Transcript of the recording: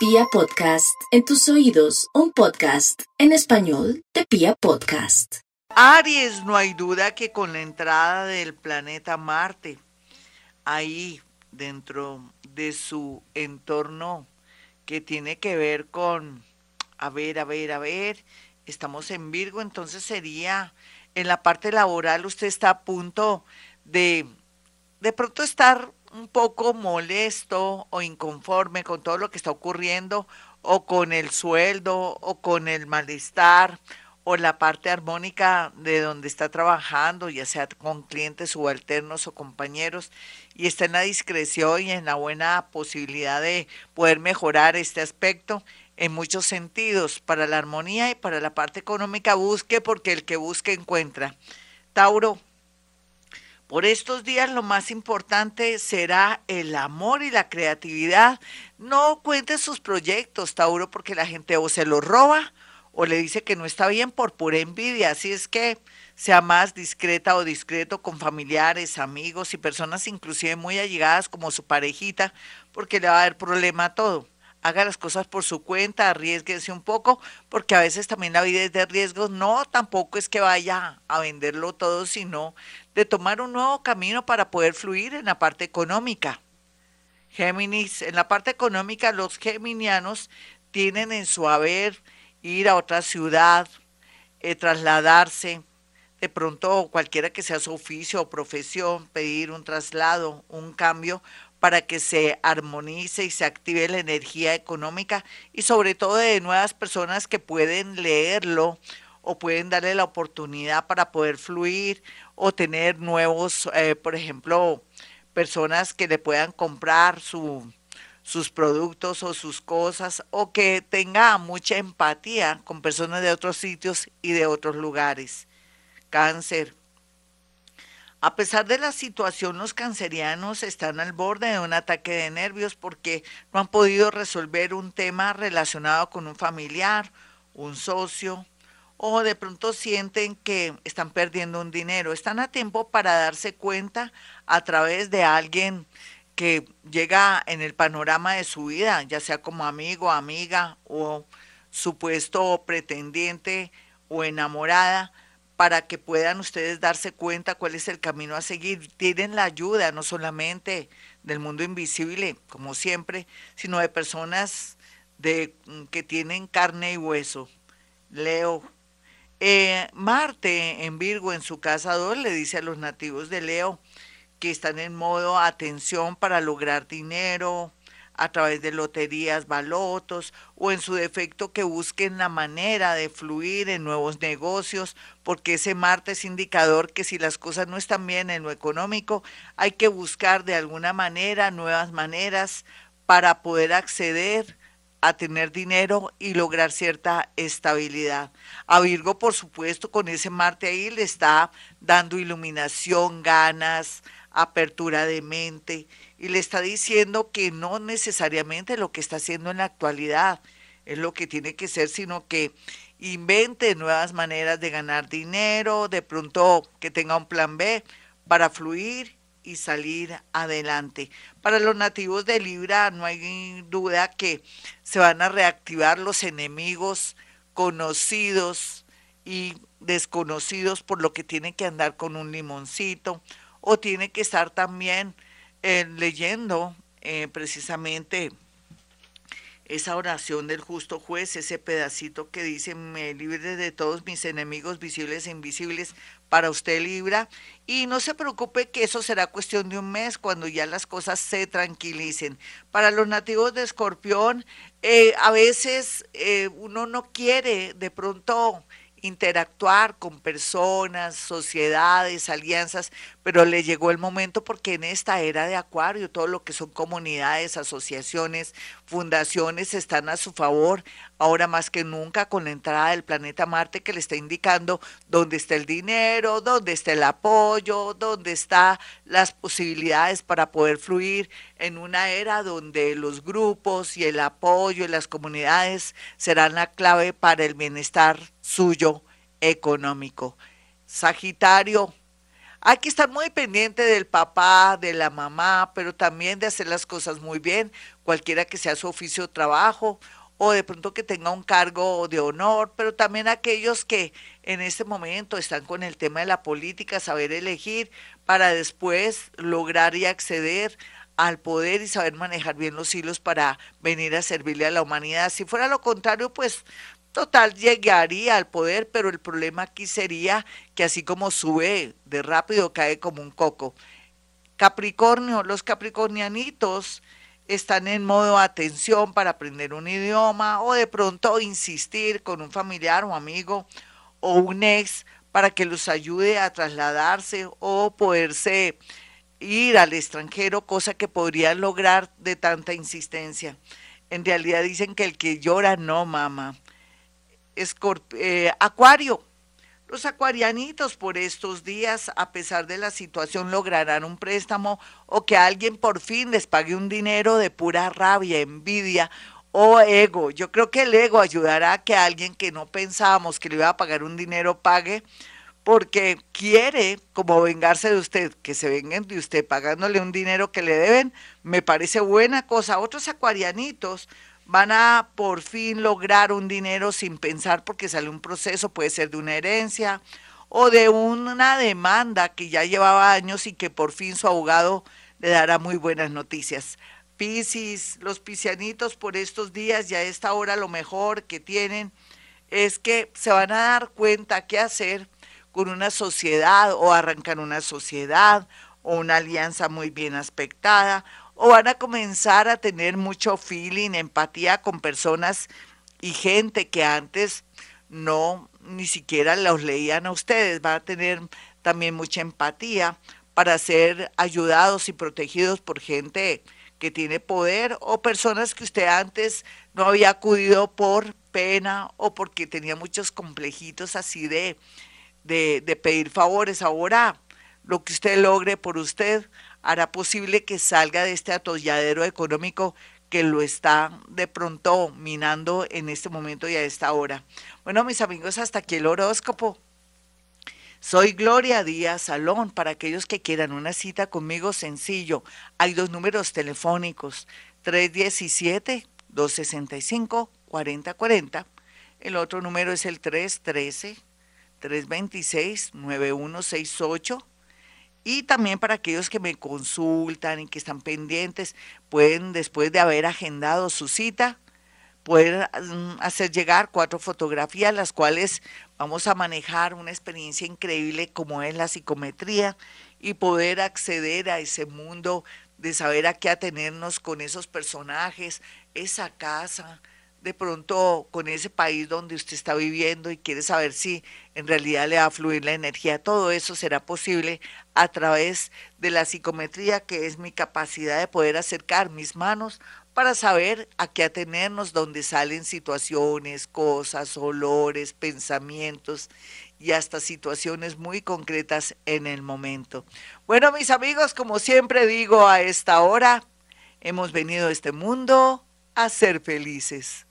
Pia Podcast, en tus oídos, un podcast en español de Pia Podcast. Aries, no hay duda que con la entrada del planeta Marte, ahí dentro de su entorno que tiene que ver con, a ver, a ver, a ver, estamos en Virgo, entonces sería en la parte laboral usted está a punto de de pronto estar un poco molesto o inconforme con todo lo que está ocurriendo o con el sueldo o con el malestar o la parte armónica de donde está trabajando, ya sea con clientes subalternos o compañeros, y está en la discreción y en la buena posibilidad de poder mejorar este aspecto en muchos sentidos, para la armonía y para la parte económica, busque porque el que busque encuentra. Tauro, por estos días lo más importante será el amor y la creatividad. No cuente sus proyectos, Tauro, porque la gente o se los roba o le dice que no está bien por pura envidia. Así es que sea más discreta o discreto con familiares, amigos y personas inclusive muy allegadas como su parejita, porque le va a dar problema a todo haga las cosas por su cuenta, arriesguese un poco, porque a veces también la vida es de riesgos. No, tampoco es que vaya a venderlo todo, sino de tomar un nuevo camino para poder fluir en la parte económica. Géminis, en la parte económica los geminianos tienen en su haber ir a otra ciudad, eh, trasladarse, de pronto cualquiera que sea su oficio o profesión, pedir un traslado, un cambio, para que se armonice y se active la energía económica y sobre todo de nuevas personas que pueden leerlo o pueden darle la oportunidad para poder fluir o tener nuevos, eh, por ejemplo, personas que le puedan comprar su, sus productos o sus cosas o que tenga mucha empatía con personas de otros sitios y de otros lugares. Cáncer, a pesar de la situación, los cancerianos están al borde de un ataque de nervios porque no han podido resolver un tema relacionado con un familiar, un socio, o de pronto sienten que están perdiendo un dinero. Están a tiempo para darse cuenta a través de alguien que llega en el panorama de su vida, ya sea como amigo, amiga o supuesto pretendiente o enamorada, para que puedan ustedes darse cuenta cuál es el camino a seguir. Tienen la ayuda no solamente del mundo invisible, como siempre, sino de personas de, mm, que tienen carne y hueso. Leo. Eh, Marte en Virgo en su casa 2 le dice a los nativos de Leo que están en modo atención para lograr dinero, a través de loterías, balotos o en su defecto que busquen la manera de fluir en nuevos negocios, porque ese Marte es indicador que si las cosas no están bien en lo económico, hay que buscar de alguna manera nuevas maneras para poder acceder a tener dinero y lograr cierta estabilidad. A Virgo, por supuesto, con ese Marte ahí le está dando iluminación, ganas, apertura de mente y le está diciendo que no necesariamente lo que está haciendo en la actualidad es lo que tiene que ser, sino que invente nuevas maneras de ganar dinero, de pronto que tenga un plan B para fluir y salir adelante. Para los nativos de Libra no hay duda que se van a reactivar los enemigos conocidos y desconocidos por lo que tienen que andar con un limoncito o tiene que estar también eh, leyendo eh, precisamente esa oración del justo juez, ese pedacito que dice, me libre de todos mis enemigos visibles e invisibles, para usted libra. Y no se preocupe que eso será cuestión de un mes cuando ya las cosas se tranquilicen. Para los nativos de Escorpión, eh, a veces uno no quiere de pronto interactuar con personas, sociedades, alianzas, pero le llegó el momento porque en esta era de Acuario, todo lo que son comunidades, asociaciones, fundaciones están a su favor, ahora más que nunca con la entrada del planeta Marte que le está indicando dónde está el dinero, dónde está el apoyo, dónde están las posibilidades para poder fluir en una era donde los grupos y el apoyo y las comunidades serán la clave para el bienestar suyo económico. Sagitario, hay que estar muy pendiente del papá, de la mamá, pero también de hacer las cosas muy bien. cualquiera que sea su oficio o trabajo, o de pronto que tenga un cargo de honor, pero también aquellos que en este momento están con el tema de la política, saber elegir para después lograr y acceder al poder y saber manejar bien los hilos para venir a servirle a la humanidad. Si fuera lo contrario, pues total llegaría al poder, pero el problema aquí sería que así como sube de rápido, cae como un coco. Capricornio, los capricornianitos están en modo atención para aprender un idioma o de pronto insistir con un familiar o amigo o un ex para que los ayude a trasladarse o poderse ir al extranjero, cosa que podrían lograr de tanta insistencia. En realidad dicen que el que llora no mama. Eh, acuario, los acuarianitos por estos días, a pesar de la situación, lograrán un préstamo o que alguien por fin les pague un dinero de pura rabia, envidia o ego. Yo creo que el ego ayudará a que alguien que no pensábamos que le iba a pagar un dinero pague porque quiere como vengarse de usted, que se vengan de usted pagándole un dinero que le deben, me parece buena cosa. Otros acuarianitos van a por fin lograr un dinero sin pensar porque sale un proceso, puede ser de una herencia o de una demanda que ya llevaba años y que por fin su abogado le dará muy buenas noticias. Piscis, los piscianitos por estos días y a esta hora lo mejor que tienen es que se van a dar cuenta qué hacer con una sociedad o arrancar una sociedad o una alianza muy bien aspectada o van a comenzar a tener mucho feeling, empatía con personas y gente que antes no ni siquiera los leían a ustedes, van a tener también mucha empatía para ser ayudados y protegidos por gente que tiene poder o personas que usted antes no había acudido por pena o porque tenía muchos complejitos así de, de, de pedir favores. Ahora lo que usted logre por usted hará posible que salga de este atolladero económico que lo está de pronto minando en este momento y a esta hora. Bueno, mis amigos, hasta aquí el horóscopo. Soy Gloria Díaz Salón. Para aquellos que quieran una cita conmigo, sencillo. Hay dos números telefónicos, 317-265-4040. El otro número es el 313-326-9168 y también para aquellos que me consultan y que están pendientes, pueden, después de haber agendado su cita, poder mm, hacer llegar cuatro fotografías, las cuales vamos a manejar una experiencia increíble como es la psicometría y poder acceder a ese mundo de saber a qué atenernos con esos personajes, esa casa, de pronto con ese país donde usted está viviendo y quiere saber si en realidad le va a fluir la energía. Todo eso será posible a través de la psicometría, que es mi capacidad de poder acercar mis manos para saber a qué atenernos, donde salen situaciones, cosas, olores, pensamientos y hasta situaciones muy concretas en el momento. Bueno, mis amigos, como siempre digo a esta hora, hemos venido a este mundo a ser felices.